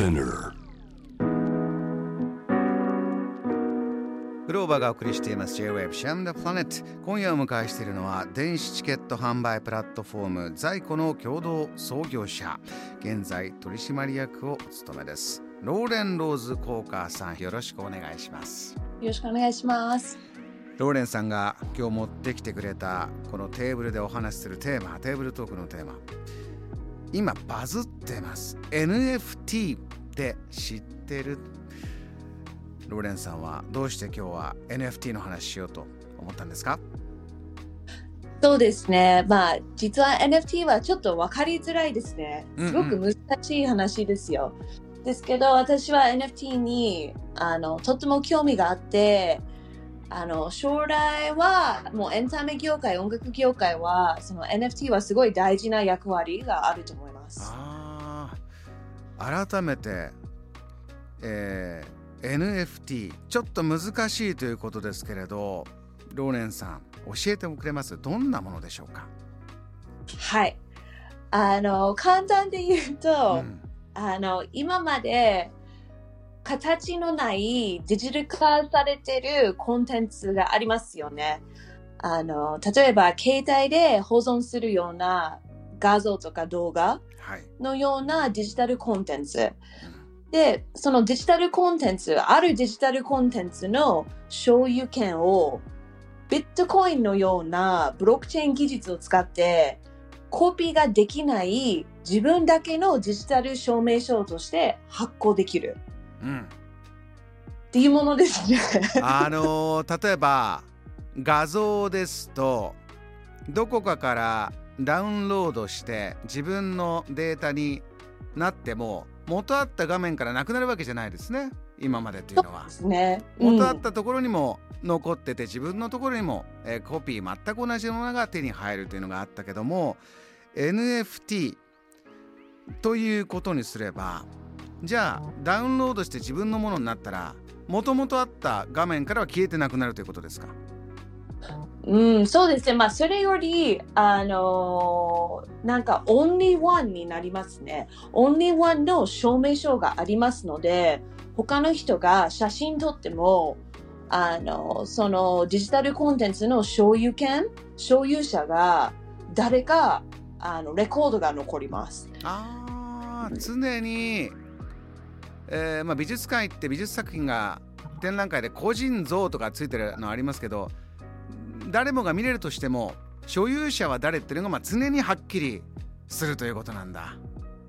Spinner. グローバーがお送りしています。J-Wave シャムダプラネット今夜お迎えしているのは電子チケット販売プラットフォーム在庫の共同創業者。現在取締役をお務めです。ローレン・ローズ・コーカーさんよろしくお願いします。よろしくお願いします。ローレンさんが今日持ってきてくれたこのテーブルでお話しするテーマテーブルトークのテーマ。今バズってます。NFT って知ってるローレンさんはどうして今日は NFT の話しようと思ったんですか？そうですね。まあ、実は NFT はちょっと分かりづらいですね。すごく難しい話ですよ。うんうん、ですけど、私は NFT にあのとっても興味があって、あの将来はもうエンタメ業界、音楽業界はその NFT はすごい大事な役割があると思います。あ改めて、えー NFT ちょっと難しいということですけれどローレンさん教えてくれます？どんなものでしょうか？はい。あの簡単で言うと、うん、あの今まで形のないデジタル化されてるコンテンツがありますよね。あの例えば携帯で保存するような画像とか動画のようなデジタルコンテンツ。はいで、そのデジタルコンテンツ、あるデジタルコンテンツの所有権をビットコインのようなブロックチェーン技術を使ってコピーができない自分だけのデジタル証明書として発行できる。うん、っていうものですねあの例えば画像ですとどこかからダウンロードして自分のデータになっても元あった画面からなくなるわけじゃないですね。今までというのは。ね。うん、元あったところにも残ってて自分のところにも、えー、コピー全く同じものが手に入るというのがあったけども NFT ということにすればじゃあダウンロードして自分のものになったらもともとあった画面からは消えてなくなるということですか？うん、そうですね。まあ、それより、あのー、なんか、オンリーワンになりますね。オンリーワンの証明書がありますので、他の人が写真撮っても、あの、そのデジタルコンテンツの所有権、所有者が誰か、あの、レコードが残ります。ああ、常に、えー、まあ、美術館行って美術作品が展覧会で個人像とかついてるのありますけど、誰もが見れるとしても所有者は誰っていうのがまあ常にはっきりするということなんだ。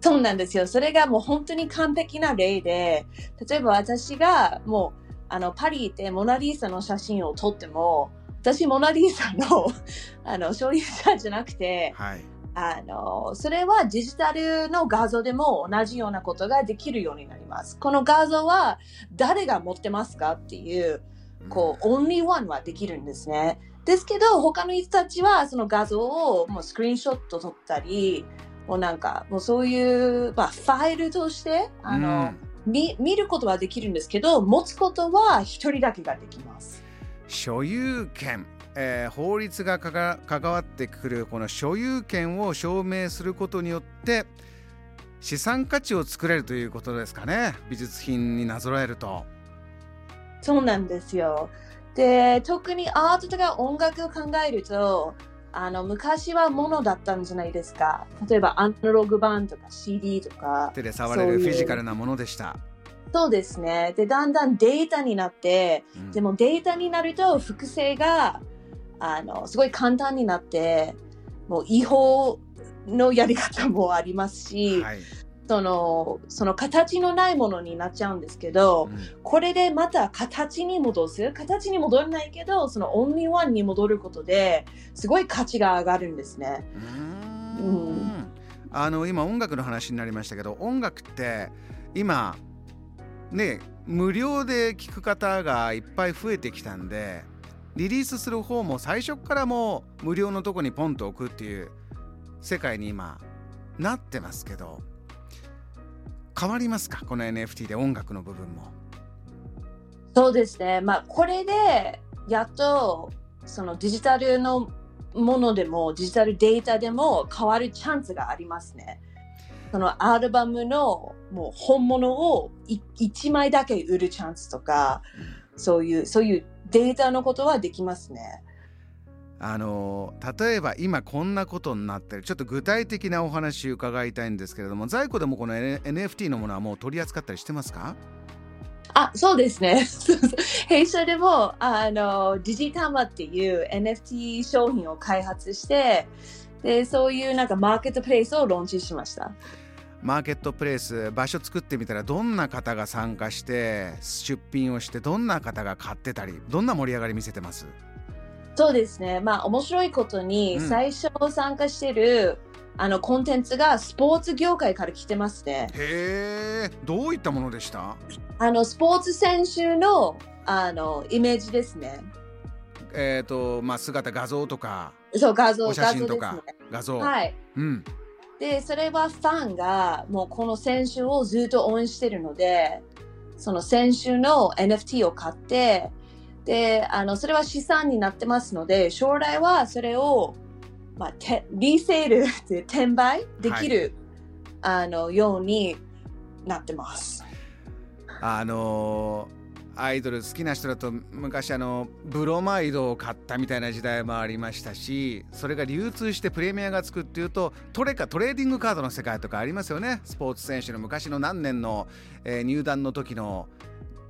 そうなんですよ。それがもう本当に完璧な例で、例えば私がもうあのパリ行ってモナ・リーサの写真を撮っても、私モナ・リーサの あの所有者じゃなくて、はい、あのそれはデジタルの画像でも同じようなことができるようになります。この画像は誰が持ってますかっていう、こう、オンリーワンはできるんですね。ですけど、他の人たちはその画像をもうスクリーンショット撮ったり、もうなんか、もうそういう、まあ、ファイルとして、あの、うん、見見ることはできるんですけど、持つことは一人だけができます。所有権、えー、法律が関わってくるこの所有権を証明することによって資産価値を作れるということですかね。美術品になぞらえると。そうなんですよで、特にアートとか音楽を考えると、あの昔はものだったんじゃないですか。例えばアナログ版とか CD とか。手で触れるフィジカルなものでした。そうですね。で、だんだんデータになって、うん、でもデータになると複製があのすごい簡単になって、もう違法のやり方もありますし、はい、そのその形のないものになっちゃうんですけど、うん、これでまた形に戻す？形に戻らないけどそのオンリーワンに戻ることですごい価値が上がるんですね。うん、あの今音楽の話になりましたけど音楽って今ね無料で聴く方がいっぱい増えてきたんでリリースする方も最初からもう無料のとこにポンと置くっていう世界に今なってますけど変わりますか？この NFT で音楽の部分も。そうですね、まあ、これでやっとそのデジタルのものでもデジタルデータでも変わるチャンスがありますね。そのアルバムのもう本物を1枚だけ売るチャンスとか、そういう、そういうデータのことはできますね。あの例えば今こんなことになってるちょっと具体的なお話伺いたいんですけれども在庫でもこの NFT のものはもう取り扱ったりしてますか？あ、そうですね。弊社でも、あの、ディジタマっていう NFT 商品を開発して、で、そういうなんかマーケットプレイスをローンチしました。マーケットプレイス場所作ってみたらどんな方が参加して出品をしてどんな方が買ってたりどんな盛り上がり見せてます？そうですね。まあ面白いことに最初参加してる、うん、あのコンテンツがスポーツ業界から来てますねへえどういったものでした？あのスポーツ選手のあのイメージですね。えっ、ー、とまあ姿画像とか。そう画像写真とか。画像、はい、うん、でそれはファンがもうこの選手をずっと応援してるのでその選手の NFT を買ってであのそれは資産になってますので将来はそれを、まあ、てリセールで転売できる、はい、あのようになってます。あのーアイドル好きな人だと昔あのブロマイドを買ったみたいな時代もありましたしそれが流通してプレミアがつくっていうとトレカトレーディングカードの世界とかありますよねスポーツ選手の昔の何年の、えー、入団の時の、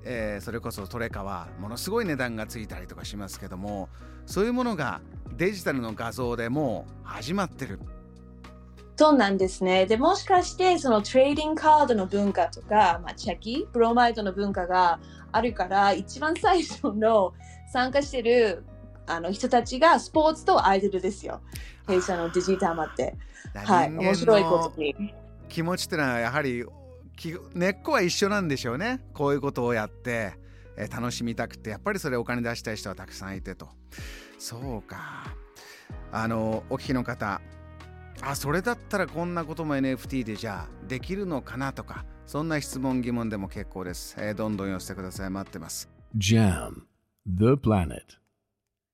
えー、それこそトレカはものすごい値段がついたりとかしますけどもそういうものがデジタルの画像でもう始まってるそうなんですね。で、もしかして、そのトレーディングカードの文化とか、まあ、チェキ、ブロマイドの文化があるから、一番最初の参加してるあの人たちがスポーツとアイドルですよ。弊社のデジタマって。はい、面白いことに。気持ちってのはやはり根っこは一緒なんでしょうね。こういうことをやって、え楽しみたくて、やっぱりそれお金出したい人はたくさんいてと。そうか。あの、お聞きの方、あそれだったらこんなことも NFT でじゃあできるのかなとかそんな質問疑問でも結構です、えー、どんどん寄せてください待ってます JAM The Planet